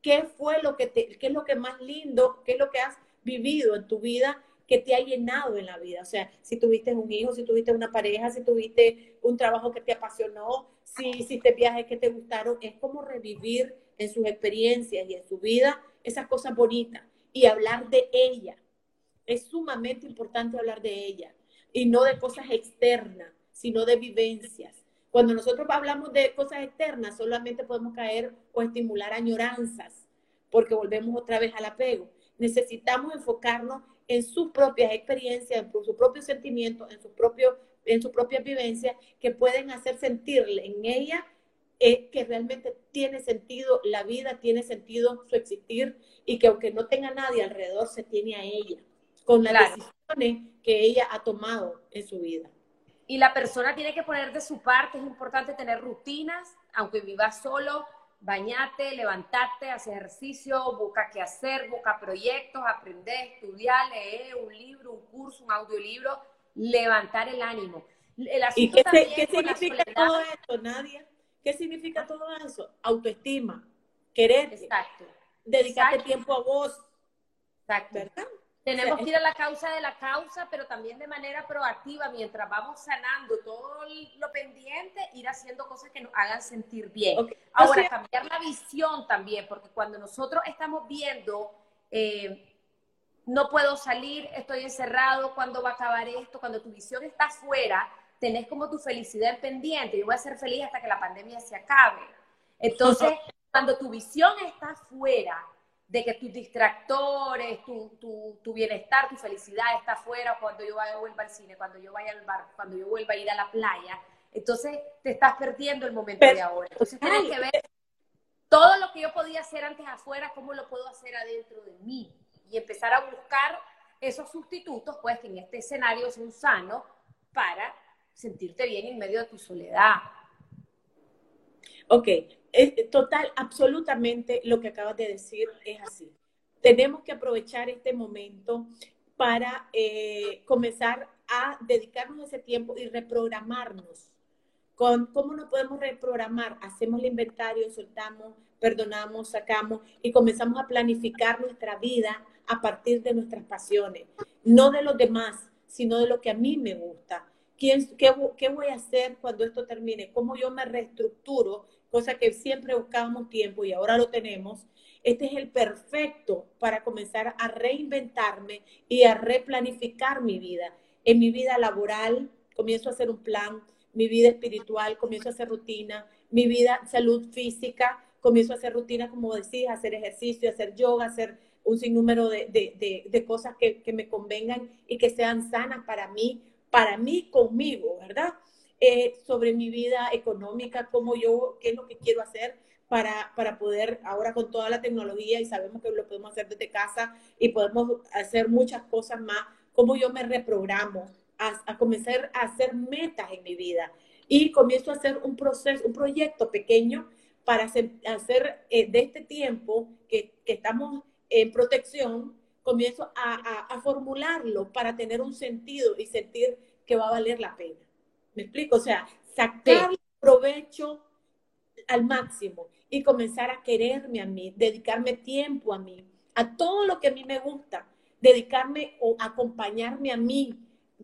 ¿Qué fue lo que te, qué es lo que más lindo, qué es lo que has vivido en tu vida que te ha llenado en la vida? O sea, si tuviste un hijo, si tuviste una pareja, si tuviste un trabajo que te apasionó, si hiciste viajes que te gustaron, es como revivir en sus experiencias y en su vida esas cosas bonitas y hablar de ella. Es sumamente importante hablar de ella y no de cosas externas, sino de vivencias. Cuando nosotros hablamos de cosas externas, solamente podemos caer o estimular añoranzas, porque volvemos otra vez al apego. Necesitamos enfocarnos en sus propias experiencias, en sus propios sentimientos, en, su propio, en sus propias vivencias, que pueden hacer sentirle en ella es que realmente tiene sentido la vida, tiene sentido su existir y que aunque no tenga nadie alrededor, se tiene a ella, con las decisiones que ella ha tomado en su vida. Y la persona tiene que poner de su parte, es importante tener rutinas, aunque vivas solo, bañate, levantarte, hacer ejercicio, busca qué hacer, busca proyectos, aprender, estudiar, leer un libro, un curso, un audiolibro, levantar el ánimo. ¿Y qué, qué significa todo esto, Nadia? ¿Qué significa todo eso? Autoestima, querer, Exacto. dedicarte tiempo a vos. Exacto. ¿Verdad? Tenemos que ir a la causa de la causa, pero también de manera proactiva, mientras vamos sanando todo lo pendiente, ir haciendo cosas que nos hagan sentir bien. Ahora, cambiar la visión también, porque cuando nosotros estamos viendo eh, no puedo salir, estoy encerrado, ¿cuándo va a acabar esto? Cuando tu visión está afuera, tenés como tu felicidad pendiente, yo voy a ser feliz hasta que la pandemia se acabe. Entonces, cuando tu visión está afuera, de que tus distractores, tu, tu, tu, bienestar, tu felicidad está afuera cuando yo vaya, vuelva al cine, cuando yo vaya al bar, cuando yo vuelva a ir a la playa. Entonces te estás perdiendo el momento de ahora. Entonces tienes que ver todo lo que yo podía hacer antes afuera, cómo lo puedo hacer adentro de mí. Y empezar a buscar esos sustitutos, pues que en este escenario son sanos para sentirte bien en medio de tu soledad. Ok, total, absolutamente lo que acabas de decir es así. Tenemos que aprovechar este momento para eh, comenzar a dedicarnos ese tiempo y reprogramarnos. Con, ¿Cómo nos podemos reprogramar? Hacemos el inventario, soltamos, perdonamos, sacamos y comenzamos a planificar nuestra vida a partir de nuestras pasiones, no de los demás, sino de lo que a mí me gusta. ¿Qué, qué voy a hacer cuando esto termine? ¿Cómo yo me reestructuro cosa que siempre buscábamos tiempo y ahora lo tenemos, este es el perfecto para comenzar a reinventarme y a replanificar mi vida. En mi vida laboral comienzo a hacer un plan, mi vida espiritual comienzo a hacer rutina, mi vida salud física comienzo a hacer rutina, como decís, hacer ejercicio, hacer yoga, hacer un sinnúmero de, de, de, cosas que, que me convengan y que sean sanas para mí, para mí conmigo, ¿verdad? Eh, sobre mi vida económica, cómo yo, qué es lo que quiero hacer para, para poder, ahora con toda la tecnología y sabemos que lo podemos hacer desde casa y podemos hacer muchas cosas más, cómo yo me reprogramo a, a comenzar a hacer metas en mi vida y comienzo a hacer un proceso, un proyecto pequeño para hacer, hacer eh, de este tiempo que, que, estamos en protección, comienzo a, a, a formularlo para tener un sentido y sentir que va a valer la pena. ¿Me explico? O sea, sacar provecho al máximo y comenzar a quererme a mí, dedicarme tiempo a mí, a todo lo que a mí me gusta, dedicarme o acompañarme a mí.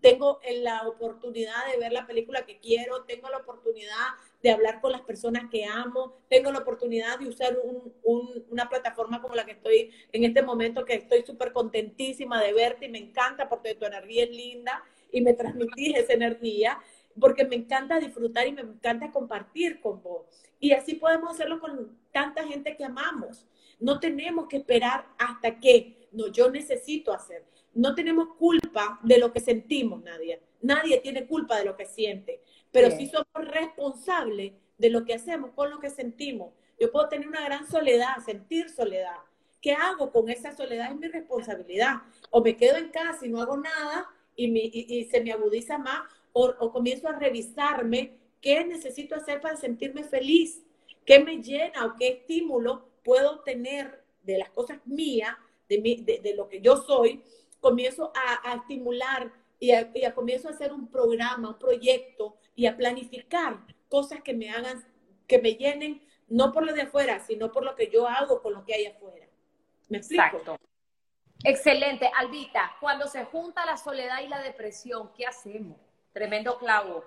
Tengo la oportunidad de ver la película que quiero, tengo la oportunidad de hablar con las personas que amo, tengo la oportunidad de usar una plataforma como la que estoy en este momento, que estoy súper contentísima de verte y me encanta porque tu energía es linda y me transmitís esa energía porque me encanta disfrutar y me encanta compartir con vos. Y así podemos hacerlo con tanta gente que amamos. No tenemos que esperar hasta que, no, yo necesito hacer. No tenemos culpa de lo que sentimos, nadie. Nadie tiene culpa de lo que siente, pero sí somos responsables de lo que hacemos con lo que sentimos. Yo puedo tener una gran soledad, sentir soledad. ¿Qué hago con esa soledad? Es mi responsabilidad. O me quedo en casa y no hago nada y, y se me agudiza más, o, comienzo a revisarme qué necesito hacer para sentirme feliz, qué me llena o qué estímulo puedo tener de las cosas mías, de, de, lo que yo soy, comienzo a, estimular y a, y a, comienzo a hacer un programa, un proyecto y a planificar cosas que me hagan, que me llenen, no por lo de afuera, sino por lo que yo hago con lo que hay afuera. ¿Me explico? Exacto. Excelente. Albita, cuando se junta la soledad y la depresión, ¿qué hacemos? Tremendo clavo.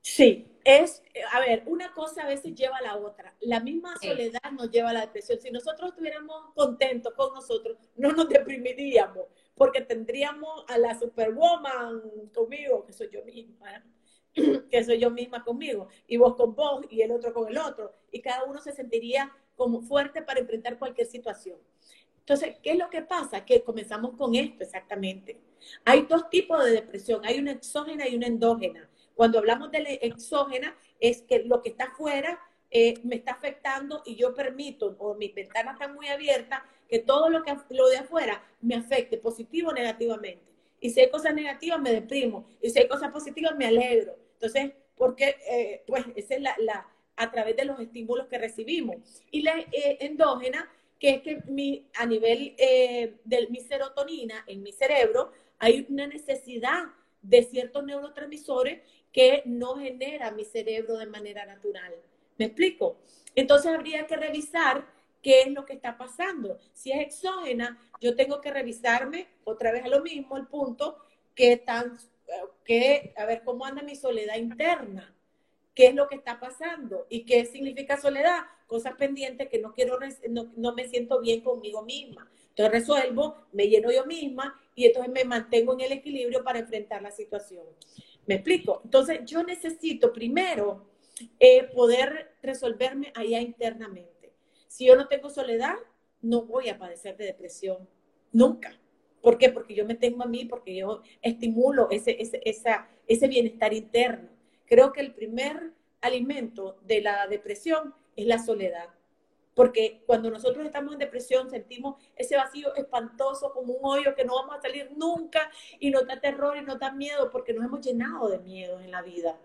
Sí, es, a ver, una cosa a veces lleva a la otra. La misma soledad nos lleva a la depresión. Si nosotros estuviéramos contentos con nosotros, no nos deprimiríamos, porque tendríamos a la superwoman conmigo, que soy yo misma, que soy yo misma conmigo, y vos con vos, y el otro con el otro, y cada uno se sentiría como fuerte para enfrentar cualquier situación. Entonces, ¿qué es lo que pasa? Que comenzamos con esto exactamente. Hay dos tipos de depresión, hay una exógena y una endógena. Cuando hablamos de la exógena, es que lo que está afuera eh, me está afectando y yo permito, o mis ventanas están muy abiertas, que todo lo, que, lo de afuera me afecte, positivo o negativamente. Y si hay cosas negativas, me deprimo. Y si hay cosas positivas, me alegro. Entonces, porque, eh, pues, esa es la, la, a través de los estímulos que recibimos. Y la eh, endógena que es que mi, a nivel eh, de mi serotonina en mi cerebro hay una necesidad de ciertos neurotransmisores que no genera mi cerebro de manera natural. ¿Me explico? Entonces habría que revisar qué es lo que está pasando. Si es exógena, yo tengo que revisarme otra vez a lo mismo, el punto, que tan, que, a ver cómo anda mi soledad interna qué es lo que está pasando y qué significa soledad, cosas pendientes que no quiero, no, me siento bien conmigo misma. Entonces resuelvo, me lleno yo misma y entonces me mantengo en el equilibrio para enfrentar la situación. ¿Me explico? Entonces yo necesito primero eh, poder resolverme allá internamente. Si yo no tengo soledad, no voy a padecer de depresión. Nunca. ¿Por qué? Porque yo me tengo a mí, porque yo estimulo ese, ese, esa, ese bienestar interno. Creo que el primer alimento de la depresión es la soledad. Porque cuando nosotros estamos en depresión sentimos ese vacío espantoso como un hoyo que no vamos a salir nunca y nos da terror y nos da miedo porque nos hemos llenado de miedo en la vida.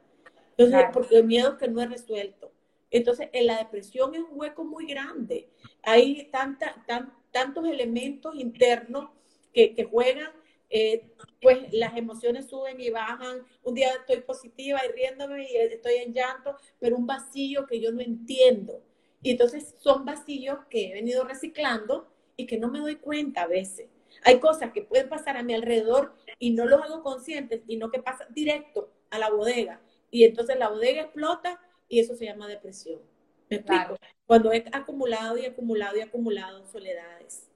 Entonces, porque el miedo que no es resuelto. Entonces, en la depresión es un hueco muy grande. Hay tanta, tan, tantos elementos internos que, que juegan eh, pues las emociones suben y bajan. Un día estoy positiva y riéndome y estoy en llanto, pero un vacío que yo no entiendo. Y entonces son vacíos que he venido reciclando y que no me doy cuenta a veces. Hay cosas que pueden pasar a mi alrededor y no los hago conscientes, y no que pasan directo a la bodega. Y entonces la bodega explota y eso se llama depresión. ¿Me explico? Cuando he acumulado y acumulado y acumulado soledades,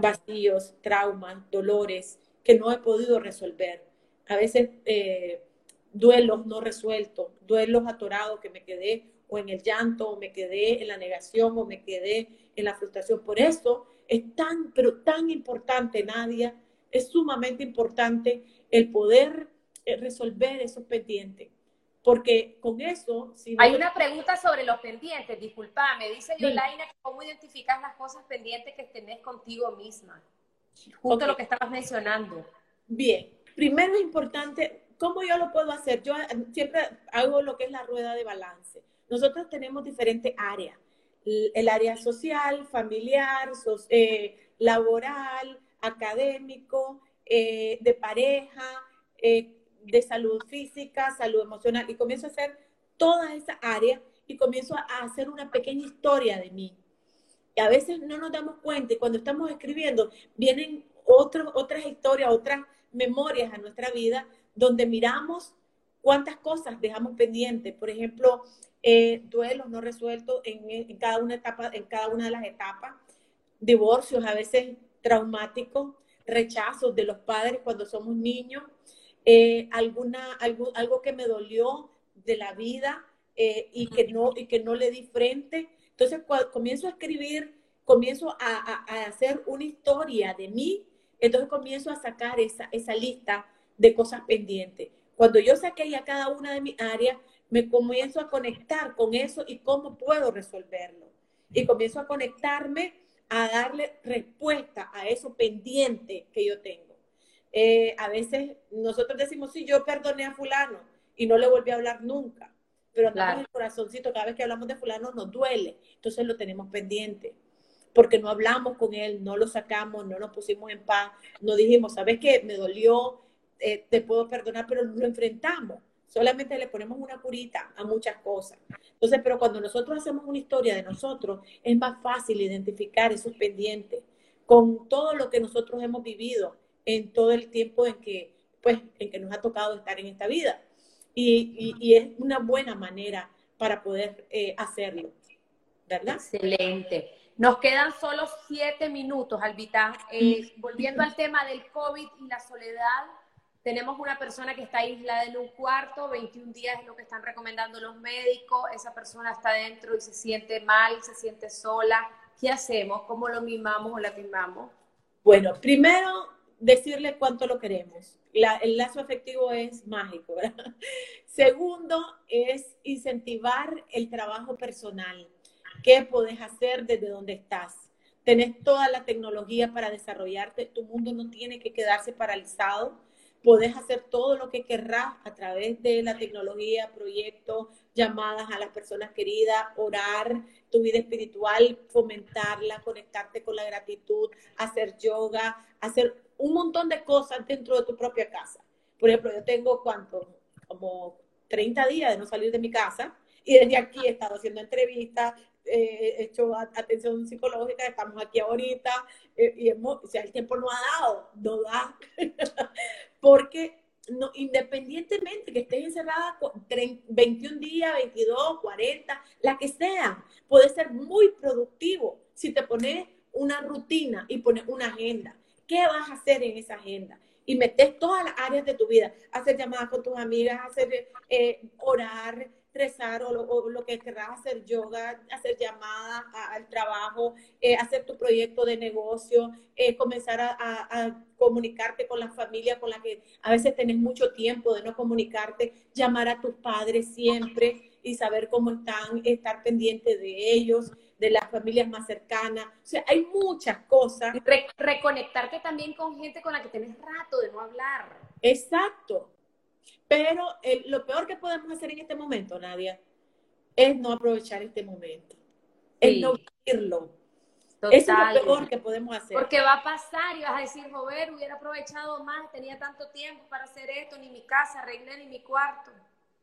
vacíos, traumas, dolores, que no he podido resolver. A veces eh, duelos no resueltos, duelos atorados que me quedé o en el llanto, o me quedé en la negación, o me quedé en la frustración. Por eso es tan, pero tan importante, Nadia, es sumamente importante el poder eh, resolver esos pendientes. Porque con eso... Si Hay una pregunta sobre los pendientes, disculpa, me dice Yolaina, ¿cómo identificas las cosas pendientes que tenés contigo misma? Justo lo que estabas mencionando. Bien, primero es importante, ¿cómo yo lo puedo hacer? Yo eh, siempre hago lo que es la rueda de balance. Nosotros tenemos diferentes áreas. El área social, familiar, eh, laboral, académico, eh, de pareja, de salud física, salud emocional. Y comienzo a hacer todas esas áreas y comienzo a hacer una pequeña historia de mí a veces no nos damos cuenta y cuando estamos escribiendo vienen otras historias, otras memorias a nuestra vida donde miramos cuántas cosas dejamos pendientes. Por ejemplo, eh, duelos no resueltos en, cada una etapa, en cada una de las etapas, divorcios a veces traumáticos, rechazos de los padres cuando somos niños, eh, alguna, algo, algo que me dolió de la vida eh, y, que no, y que no le di frente entonces, cuando comienzo a escribir, comienzo a, hacer una historia de mí, entonces comienzo a sacar esa, esa lista de cosas pendientes. Cuando yo saqué ya cada una de mis áreas, me comienzo a conectar con eso y cómo puedo resolverlo. Y comienzo a conectarme a darle respuesta a eso pendiente que yo tengo. Eh, a veces nosotros decimos, sí, yo perdoné a fulano y no le volví a hablar nunca pero claro. el corazoncito, cada vez que hablamos de fulano nos duele, entonces lo tenemos pendiente, porque no hablamos con él, no lo sacamos, no nos pusimos en paz, no dijimos, ¿sabes qué? Me dolió, eh, te puedo perdonar, pero lo enfrentamos. Solamente le ponemos una curita a muchas cosas. Entonces, pero cuando nosotros hacemos una historia de nosotros, es más fácil identificar esos pendientes con todo lo que nosotros hemos vivido en todo el tiempo en que, pues, en que nos ha tocado estar en esta vida y, es una buena manera para poder eh, hacerlo, ¿verdad? Excelente. Nos quedan solo siete minutos, Albita. Eh, volviendo al tema del COVID y la soledad, tenemos una persona que está aislada en un cuarto, 21 días es lo que están recomendando los médicos, esa persona está dentro y se siente mal, se siente sola. ¿Qué hacemos? ¿Cómo lo mimamos o la mimamos? Bueno, primero decirle cuánto lo queremos. el lazo afectivo es mágico. ¿verdad? Segundo, es incentivar el trabajo personal. ¿Qué puedes hacer desde donde estás? Tenés toda la tecnología para desarrollarte. Tu mundo no tiene que quedarse paralizado. Podés hacer todo lo que querrás a través de la tecnología, proyectos, llamadas a las personas queridas, orar, tu vida espiritual, fomentarla, conectarte con la gratitud, hacer yoga, hacer un montón de cosas dentro de tu propia casa. Por ejemplo, yo tengo cuánto, como 30 días de no salir de mi casa y desde aquí he estado haciendo entrevistas, eh, he hecho atención psicológica, estamos aquí ahorita eh, y hemos, o sea, el tiempo no ha dado, no da, porque no, independientemente que estés encerrada 21 días, 22, 40, la que sea, puede ser muy productivo si te pones una rutina y pones una agenda. ¿Qué vas a hacer en esa agenda? Y metes todas las áreas de tu vida, hacer llamadas con tus amigas, hacer eh, orar, rezar o lo, que querrás hacer yoga, hacer llamadas al trabajo, eh, hacer tu proyecto de negocio, eh, comenzar a, comunicarte con la familia con la que a veces tenés mucho tiempo de no comunicarte, llamar a tus padres siempre y saber cómo están, estar pendiente de ellos, de las familias más cercanas. O sea, hay muchas cosas. reconectarte también con gente con la que tenés rato de no hablar. Exacto. Pero lo peor que podemos hacer en este momento, Nadia, es no aprovechar este momento. Es no vivirlo. Eso es lo peor que podemos hacer. Porque va a pasar y vas a decir, joder, hubiera aprovechado más, tenía tanto tiempo para hacer esto, ni mi casa arreglé, ni mi cuarto.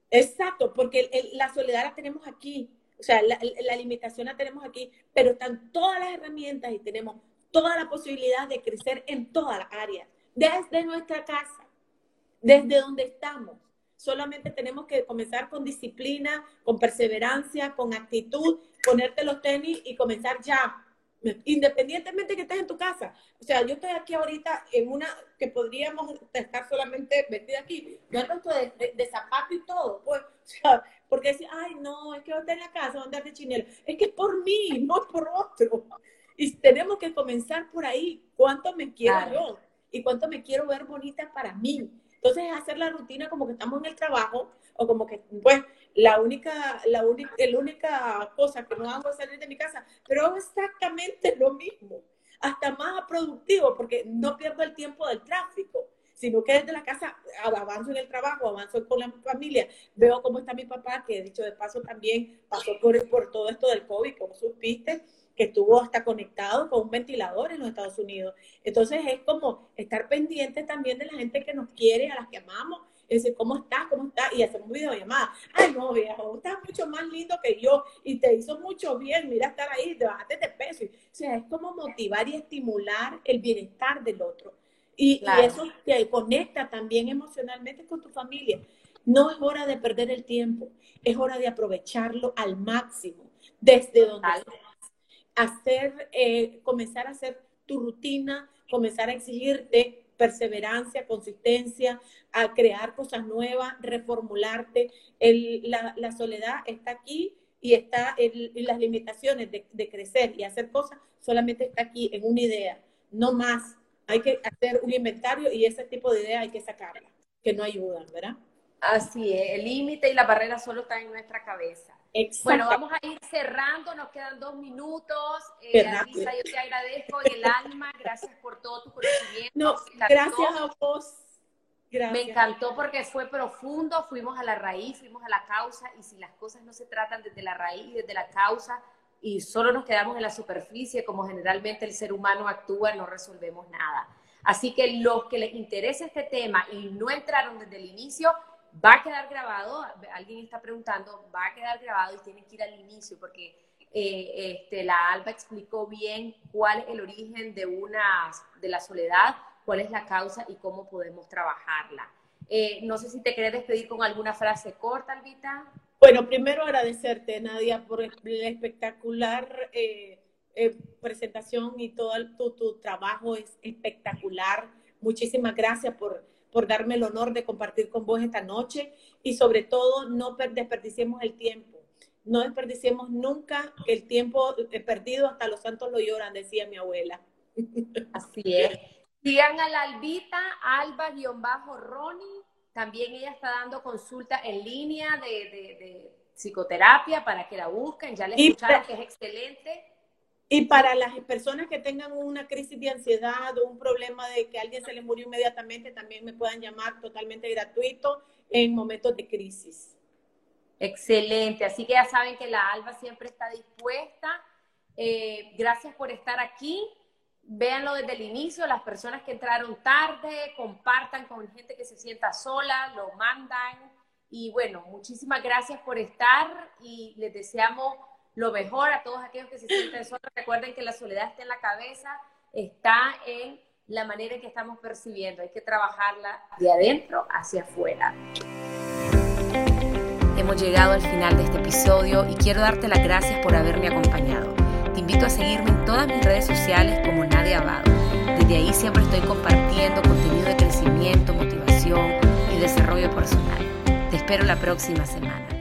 Exacto, porque la soledad la tenemos aquí, o sea, la, limitación la tenemos aquí, pero están todas las herramientas y tenemos toda la posibilidad de crecer en todas las áreas, desde nuestra casa desde donde estamos. Solamente tenemos que comenzar con disciplina, con perseverancia, con actitud, ponerte los tenis y comenzar ya, independientemente que estés en tu casa. O sea, yo estoy aquí ahorita en una que podríamos estar solamente vestida aquí. Yo ando de, de, zapato y todo, pues, o sea, porque decir, ay, no, es que yo estoy en la casa, voy a andar de chinelo. Es que es por mí, no por otro. Y tenemos que comenzar por ahí. ¿Cuánto me quiero yo? Y cuánto me quiero ver bonita para mí. Entonces es hacer la rutina como que estamos en el trabajo o como que, pues, la única, la única, la única cosa que no hago es salir de mi casa, pero hago exactamente lo mismo, hasta más productivo porque no pierdo el tiempo del tráfico sino que desde la casa avanzo en el trabajo, avanzo con la familia, veo cómo está mi papá, que dicho de paso también pasó por, por todo esto del COVID, como supiste, que estuvo hasta conectado con un ventilador en los Estados Unidos. Entonces es como estar pendiente también de la gente que nos quiere, a las que amamos, es decir, ¿cómo estás? ¿Cómo estás? Y hacemos videollamada. Ay, no, viejo, estás mucho más lindo que yo y te hizo mucho bien, mira estar ahí, te bajaste de peso. O sea, es como motivar y estimular el bienestar del otro. Y, y eso te conecta también emocionalmente con tu familia. No es hora de perder el tiempo, es hora de aprovecharlo al máximo, desde donde hacer, eh, comenzar a hacer tu rutina, comenzar a exigirte perseverancia, consistencia, a crear cosas nuevas, reformularte. la, soledad está aquí y está en, las limitaciones de, crecer y hacer cosas, solamente está aquí en una idea, no más. Hay que hacer un inventario y ese tipo de ideas hay que sacarla, que no ayudan, ¿verdad? Así es, el límite y la barrera solo están en nuestra cabeza. Bueno, vamos a ir cerrando, nos quedan dos minutos. Eh, Alisa, yo te agradezco en el alma, gracias por todo tu conocimiento. No, gracias a vos. Gracias. Me encantó porque fue profundo, fuimos a la raíz, fuimos a la causa y si las cosas no se tratan desde la raíz, desde la causa y solo nos quedamos en la superficie como generalmente el ser humano actúa, no resolvemos nada. Así que los que les interesa este tema y no entraron desde el inicio, va a quedar grabado, alguien está preguntando, va a quedar grabado y tienen que ir al inicio porque eh, este, la Alba explicó bien cuál es el origen de, una, de la soledad, cuál es la causa y cómo podemos trabajarla. Eh, no sé si te querés despedir con alguna frase corta, Albita. Bueno, primero agradecerte, Nadia, por la espectacular eh, presentación y todo tu, tu trabajo es espectacular. Muchísimas gracias por por darme el honor de compartir con vos esta noche y sobre todo no desperdiciemos el tiempo. No desperdiciemos nunca el tiempo perdido, hasta los santos lo lloran, decía mi abuela. Así es. Sigan a la Albita, Alba-Roni. También ella está dando consulta en línea de, psicoterapia para que la busquen. Ya le escucharon que es excelente. Y para las personas que tengan una crisis de ansiedad o un problema de que alguien se les murió inmediatamente, también me puedan llamar totalmente gratuito en momentos de crisis. Excelente, así que ya saben que la Alba siempre está dispuesta. Eh, gracias por estar aquí. Véanlo desde el inicio, las personas que entraron tarde, compartan con gente que se sienta sola, lo mandan. Y bueno, muchísimas gracias por estar y les deseamos lo mejor a todos aquellos que se sienten solos. Recuerden que la soledad está en la cabeza, está en la manera en que estamos percibiendo. Hay que trabajarla de adentro hacia afuera. Hemos llegado al final de este episodio y quiero darte las gracias por haberme acompañado. Te invito a seguirme en todas mis redes sociales como Nadia Abado. Desde ahí siempre estoy compartiendo contenido de crecimiento, motivación y desarrollo personal. Te espero la próxima semana.